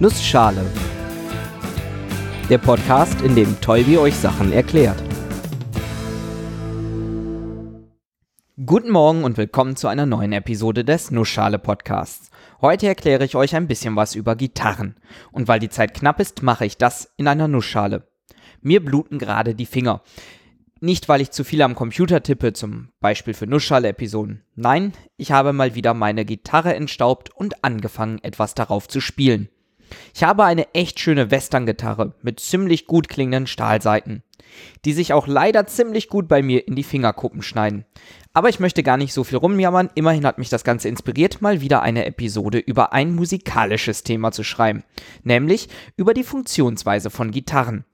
Nussschale. Der Podcast, in dem Tolbi euch Sachen erklärt. Guten Morgen und willkommen zu einer neuen Episode des Nussschale Podcasts. Heute erkläre ich euch ein bisschen was über Gitarren. Und weil die Zeit knapp ist, mache ich das in einer Nussschale. Mir bluten gerade die Finger. Nicht, weil ich zu viel am Computer tippe, zum Beispiel für Nussschale-Episoden. Nein, ich habe mal wieder meine Gitarre entstaubt und angefangen, etwas darauf zu spielen. Ich habe eine echt schöne Western-Gitarre mit ziemlich gut klingenden Stahlseiten, die sich auch leider ziemlich gut bei mir in die Fingerkuppen schneiden. Aber ich möchte gar nicht so viel rumjammern, immerhin hat mich das Ganze inspiriert, mal wieder eine Episode über ein musikalisches Thema zu schreiben, nämlich über die Funktionsweise von Gitarren.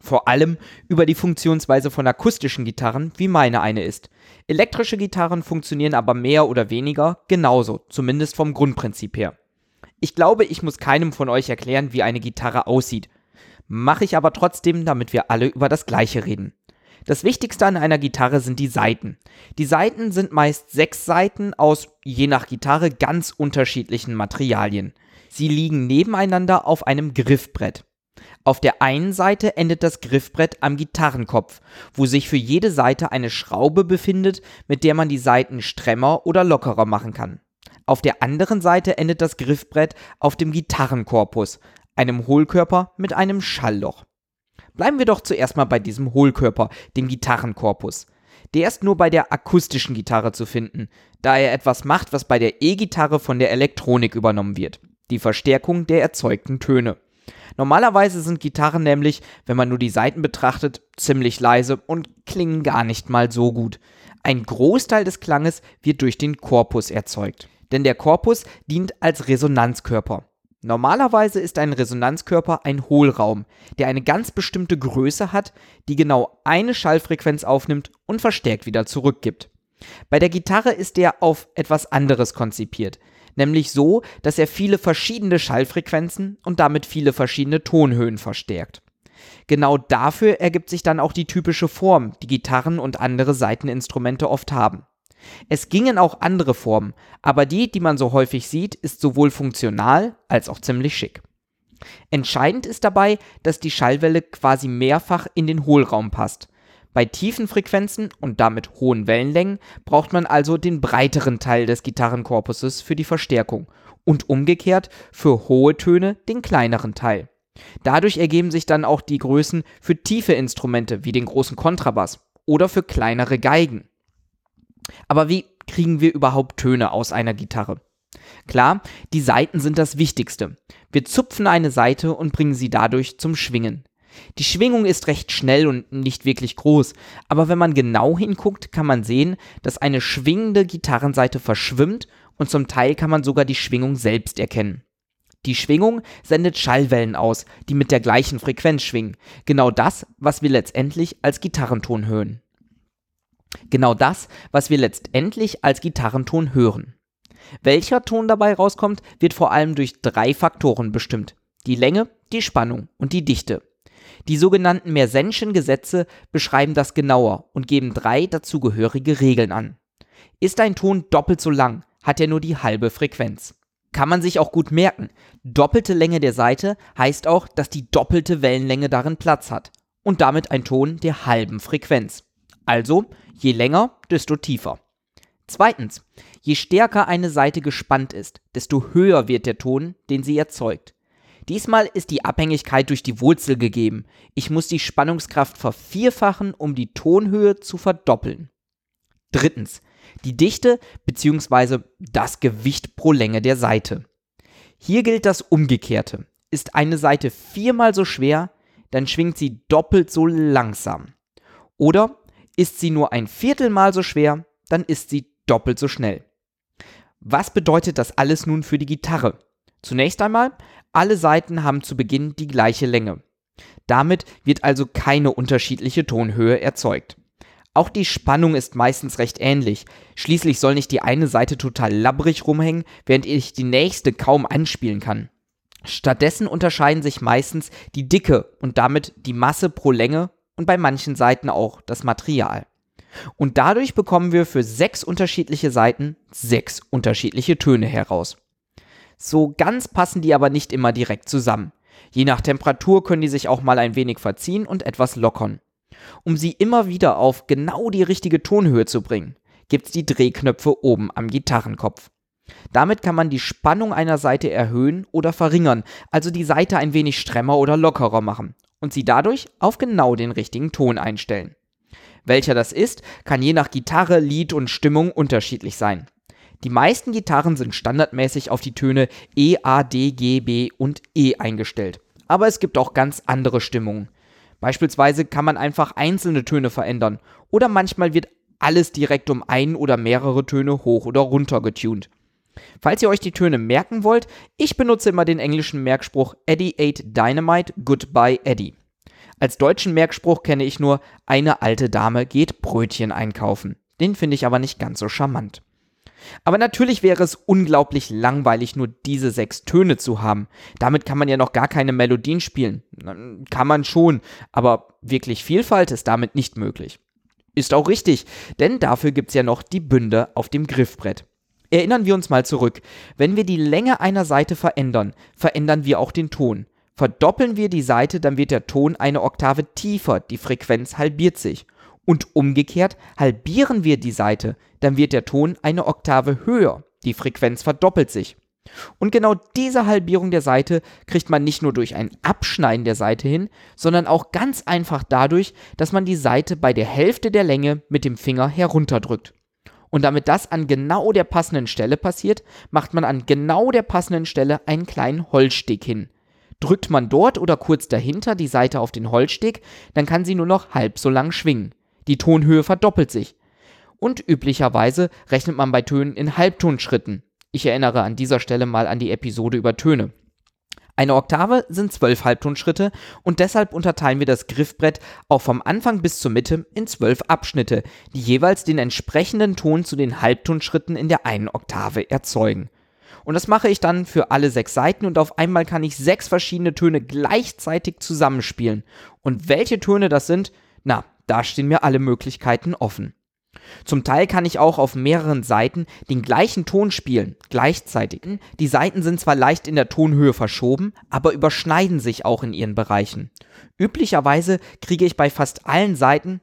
Vor allem über die Funktionsweise von akustischen Gitarren, wie meine eine ist. Elektrische Gitarren funktionieren aber mehr oder weniger genauso, zumindest vom Grundprinzip her. Ich glaube, ich muss keinem von euch erklären, wie eine Gitarre aussieht. Mache ich aber trotzdem, damit wir alle über das Gleiche reden. Das Wichtigste an einer Gitarre sind die Saiten. Die Saiten sind meist sechs Saiten aus je nach Gitarre ganz unterschiedlichen Materialien. Sie liegen nebeneinander auf einem Griffbrett. Auf der einen Seite endet das Griffbrett am Gitarrenkopf, wo sich für jede Seite eine Schraube befindet, mit der man die Saiten strämmer oder lockerer machen kann. Auf der anderen Seite endet das Griffbrett auf dem Gitarrenkorpus, einem Hohlkörper mit einem Schallloch. Bleiben wir doch zuerst mal bei diesem Hohlkörper, dem Gitarrenkorpus. Der ist nur bei der akustischen Gitarre zu finden, da er etwas macht, was bei der E-Gitarre von der Elektronik übernommen wird. Die Verstärkung der erzeugten Töne. Normalerweise sind Gitarren nämlich, wenn man nur die Saiten betrachtet, ziemlich leise und klingen gar nicht mal so gut. Ein Großteil des Klanges wird durch den Korpus erzeugt denn der Korpus dient als Resonanzkörper. Normalerweise ist ein Resonanzkörper ein Hohlraum, der eine ganz bestimmte Größe hat, die genau eine Schallfrequenz aufnimmt und verstärkt wieder zurückgibt. Bei der Gitarre ist er auf etwas anderes konzipiert, nämlich so, dass er viele verschiedene Schallfrequenzen und damit viele verschiedene Tonhöhen verstärkt. Genau dafür ergibt sich dann auch die typische Form, die Gitarren und andere Saiteninstrumente oft haben. Es gingen auch andere Formen, aber die, die man so häufig sieht, ist sowohl funktional als auch ziemlich schick. Entscheidend ist dabei, dass die Schallwelle quasi mehrfach in den Hohlraum passt. Bei tiefen Frequenzen und damit hohen Wellenlängen braucht man also den breiteren Teil des Gitarrenkorpuses für die Verstärkung und umgekehrt für hohe Töne den kleineren Teil. Dadurch ergeben sich dann auch die Größen für tiefe Instrumente wie den großen Kontrabass oder für kleinere Geigen. Aber wie kriegen wir überhaupt Töne aus einer Gitarre? Klar, die Saiten sind das Wichtigste. Wir zupfen eine Saite und bringen sie dadurch zum Schwingen. Die Schwingung ist recht schnell und nicht wirklich groß, aber wenn man genau hinguckt, kann man sehen, dass eine schwingende Gitarrenseite verschwimmt und zum Teil kann man sogar die Schwingung selbst erkennen. Die Schwingung sendet Schallwellen aus, die mit der gleichen Frequenz schwingen. Genau das, was wir letztendlich als Gitarrenton hören. Genau das, was wir letztendlich als Gitarrenton hören. Welcher Ton dabei rauskommt, wird vor allem durch drei Faktoren bestimmt. Die Länge, die Spannung und die Dichte. Die sogenannten Mersenschen Gesetze beschreiben das genauer und geben drei dazugehörige Regeln an. Ist ein Ton doppelt so lang, hat er nur die halbe Frequenz. Kann man sich auch gut merken. Doppelte Länge der Seite heißt auch, dass die doppelte Wellenlänge darin Platz hat und damit ein Ton der halben Frequenz. Also, je länger, desto tiefer. Zweitens, je stärker eine Saite gespannt ist, desto höher wird der Ton, den sie erzeugt. Diesmal ist die Abhängigkeit durch die Wurzel gegeben. Ich muss die Spannungskraft vervierfachen, um die Tonhöhe zu verdoppeln. Drittens, die Dichte bzw. das Gewicht pro Länge der Saite. Hier gilt das Umgekehrte. Ist eine Saite viermal so schwer, dann schwingt sie doppelt so langsam. Oder ist sie nur ein Viertelmal so schwer, dann ist sie doppelt so schnell. Was bedeutet das alles nun für die Gitarre? Zunächst einmal, alle Saiten haben zu Beginn die gleiche Länge. Damit wird also keine unterschiedliche Tonhöhe erzeugt. Auch die Spannung ist meistens recht ähnlich. Schließlich soll nicht die eine Seite total labbrig rumhängen, während ich die nächste kaum anspielen kann. Stattdessen unterscheiden sich meistens die Dicke und damit die Masse pro Länge und bei manchen Seiten auch das Material. Und dadurch bekommen wir für sechs unterschiedliche Seiten sechs unterschiedliche Töne heraus. So ganz passen die aber nicht immer direkt zusammen. Je nach Temperatur können die sich auch mal ein wenig verziehen und etwas lockern. Um sie immer wieder auf genau die richtige Tonhöhe zu bringen, gibt's die Drehknöpfe oben am Gitarrenkopf. Damit kann man die Spannung einer Seite erhöhen oder verringern, also die Seite ein wenig stremmer oder lockerer machen und sie dadurch auf genau den richtigen Ton einstellen. Welcher das ist, kann je nach Gitarre, Lied und Stimmung unterschiedlich sein. Die meisten Gitarren sind standardmäßig auf die Töne E, A, D, G, B und E eingestellt. Aber es gibt auch ganz andere Stimmungen. Beispielsweise kann man einfach einzelne Töne verändern oder manchmal wird alles direkt um ein oder mehrere Töne hoch oder runter getuned. Falls ihr euch die Töne merken wollt, ich benutze immer den englischen Merkspruch Eddie ate Dynamite, goodbye Eddie. Als deutschen Merkspruch kenne ich nur eine alte Dame geht Brötchen einkaufen. Den finde ich aber nicht ganz so charmant. Aber natürlich wäre es unglaublich langweilig, nur diese sechs Töne zu haben. Damit kann man ja noch gar keine Melodien spielen. Kann man schon, aber wirklich Vielfalt ist damit nicht möglich. Ist auch richtig, denn dafür gibt es ja noch die Bünde auf dem Griffbrett. Erinnern wir uns mal zurück. Wenn wir die Länge einer Seite verändern, verändern wir auch den Ton. Verdoppeln wir die Seite, dann wird der Ton eine Oktave tiefer, die Frequenz halbiert sich. Und umgekehrt, halbieren wir die Seite, dann wird der Ton eine Oktave höher, die Frequenz verdoppelt sich. Und genau diese Halbierung der Seite kriegt man nicht nur durch ein Abschneiden der Seite hin, sondern auch ganz einfach dadurch, dass man die Seite bei der Hälfte der Länge mit dem Finger herunterdrückt. Und damit das an genau der passenden Stelle passiert, macht man an genau der passenden Stelle einen kleinen Holzsteg hin. Drückt man dort oder kurz dahinter die Seite auf den Holzsteg, dann kann sie nur noch halb so lang schwingen. Die Tonhöhe verdoppelt sich. Und üblicherweise rechnet man bei Tönen in Halbtonschritten. Ich erinnere an dieser Stelle mal an die Episode über Töne. Eine Oktave sind zwölf Halbtonschritte und deshalb unterteilen wir das Griffbrett auch vom Anfang bis zur Mitte in zwölf Abschnitte, die jeweils den entsprechenden Ton zu den Halbtonschritten in der einen Oktave erzeugen. Und das mache ich dann für alle sechs Seiten und auf einmal kann ich sechs verschiedene Töne gleichzeitig zusammenspielen. Und welche Töne das sind, na, da stehen mir alle Möglichkeiten offen. Zum Teil kann ich auch auf mehreren Seiten den gleichen Ton spielen, gleichzeitig. Die Seiten sind zwar leicht in der Tonhöhe verschoben, aber überschneiden sich auch in ihren Bereichen. Üblicherweise kriege ich bei fast allen Seiten,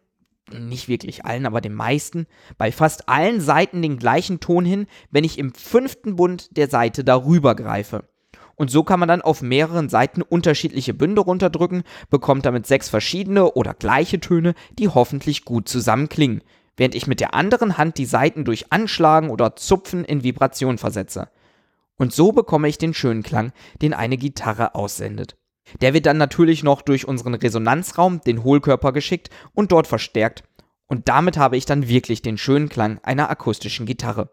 nicht wirklich allen, aber den meisten, bei fast allen Seiten den gleichen Ton hin, wenn ich im fünften Bund der Seite darüber greife. Und so kann man dann auf mehreren Seiten unterschiedliche Bünde runterdrücken, bekommt damit sechs verschiedene oder gleiche Töne, die hoffentlich gut zusammenklingen während ich mit der anderen Hand die Saiten durch Anschlagen oder Zupfen in Vibration versetze. Und so bekomme ich den schönen Klang, den eine Gitarre aussendet. Der wird dann natürlich noch durch unseren Resonanzraum, den Hohlkörper geschickt und dort verstärkt. Und damit habe ich dann wirklich den schönen Klang einer akustischen Gitarre.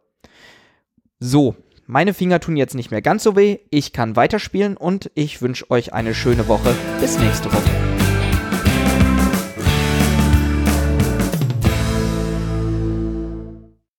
So, meine Finger tun jetzt nicht mehr ganz so weh, ich kann weiterspielen und ich wünsche euch eine schöne Woche. Bis nächste Woche.